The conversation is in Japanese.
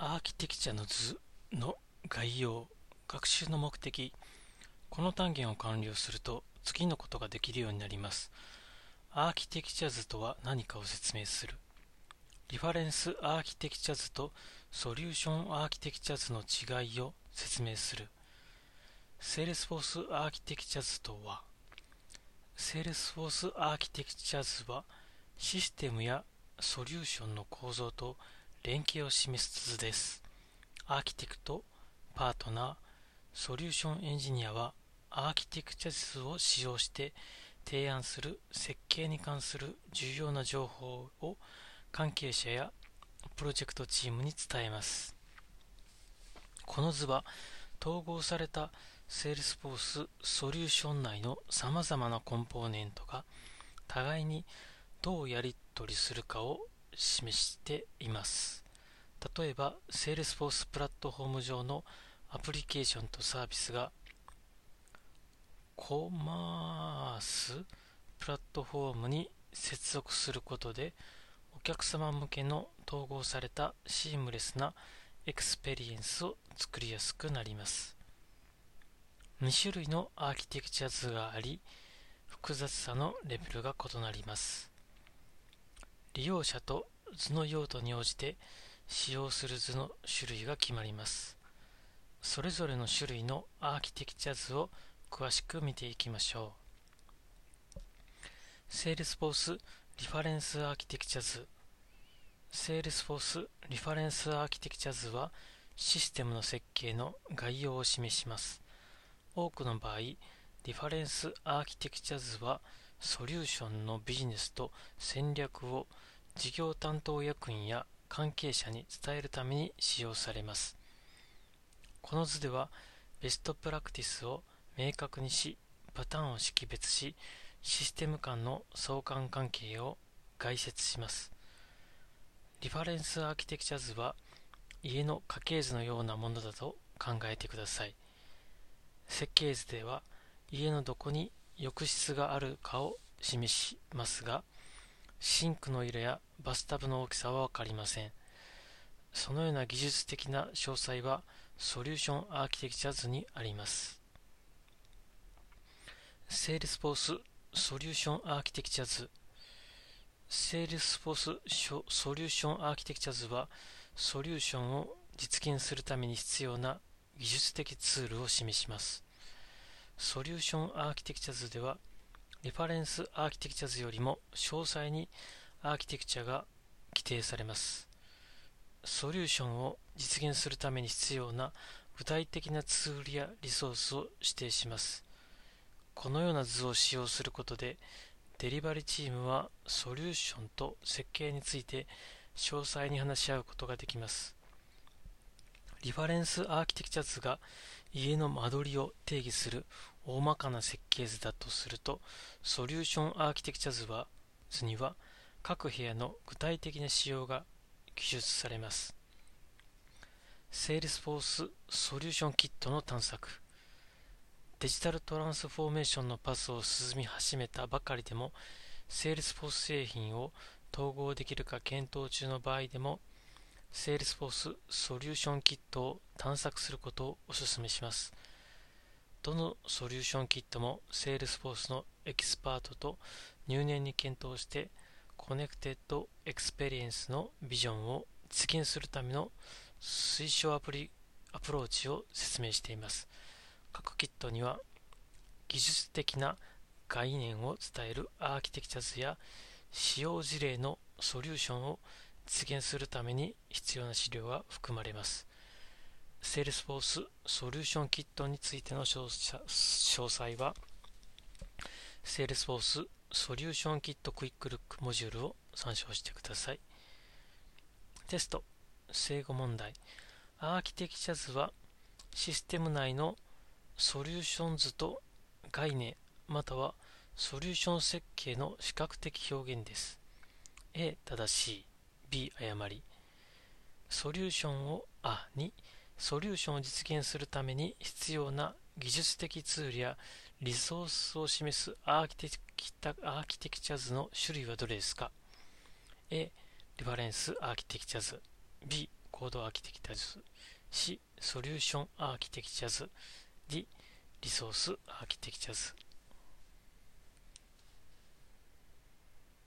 アーキテクチャの図の概要学習の目的この単元を完了すると次のことができるようになります。アーキテクチャ図とは何かを説明する。リファレンスアーキテクチャ図とソリューションアーキテクチャ図の違いを説明する。 Salesforce アーキテクチャ図とは Salesforce アーキテクチャ図はシステムやソリューションの構造と連携を示す図です。アーキテクト、パートナー、ソリューションエンジニアはアーキテクチャ図を使用して提案する設計に関する重要な情報を関係者やプロジェクトチームに伝えます。この図は統合された Salesforce ソリューション内の様々なコンポーネントが互いにどうやり取りするかを示しています。例えば、Salesforce プラットフォーム上のアプリケーションとサービスがコマースプラットフォームに接続することでお客様向けの統合されたシームレスなエクスペリエンスを作りやすくなります。2種類のアーキテクチャ図があり、複雑さのレベルが異なります。利用者と図の用途に応じて使用する図の種類が決まります。それぞれの種類のアーキテクチャ図を詳しく見ていきましょう。 Salesforce リファレンスアーキテクチャ図 Salesforce リファレンスアーキテクチャ図はシステムの設計の概要を示します。多くの場合、リファレンスアーキテクチャ図はソリューションのビジネスと戦略を事業担当役員や関係者に伝えるために使用されます。この図ではベストプラクティスを明確にし、パターンを識別し、システム間の相関関係を概説します。リファレンスアーキテクチャ図は家の家系図のようなものだと考えてください。設計図では家のどこに浴室があるかを示しますが、シンクの色やバスタブの大きさはわかりません。そのような技術的な詳細はソリューションアーキテクチャ図にあります。 Salesforce ソリューションアーキテクチャ図Salesforce ソリューションアーキテクチャ図はソリューションを実現するために必要な技術的ツールを示します。ソリューションアーキテクチャ図では、リファレンスアーキテクチャ図よりも詳細にアーキテクチャが規定されます。ソリューションを実現するために必要な具体的なツールやリソースを指定します。このような図を使用することで、デリバリーチームはソリューションと設計について詳細に話し合うことができます。リファレンスアーキテクチャ図が家の間取りを定義する大まかな設計図だとすると、ソリューションアーキテクチャ図は図には各部屋の具体的な仕様が記述されます。Salesforce ソリューションキットの探索デジタルトランスフォーメーションのパスを進み始めたばかりでも Salesforce 製品を統合できるか検討中の場合でも Salesforce ソリューションキットを探索することをお勧めします。どのソリューションキットも Salesforce のエキスパートと入念に検討してコネクテッドエクスペリエンスのビジョンを実現するための推奨アプリアプローチを説明しています。各キットには技術的な概念を伝えるアーキテクチャ図や使用事例のソリューションを実現するために必要な資料が含まれます。Salesforce ソリューションキットについての詳細は Salesforce ソリューションキットクイックルックモジュールを参照してください。テスト正誤問題アーキテクチャ図はシステム内のソリューション図と概念またはソリューション設計の視覚的表現です。A 正しい B 誤り。ソリューションをあ2ソリューションを実現するために必要な技術的ツールやリソースを示すアーキテクチャ図の種類はどれですか？A リファレンスアーキテクチャ図 B コードアーキテクチャズ。C ソリューションアーキテクチャズ。D リソースアーキテクチャズ。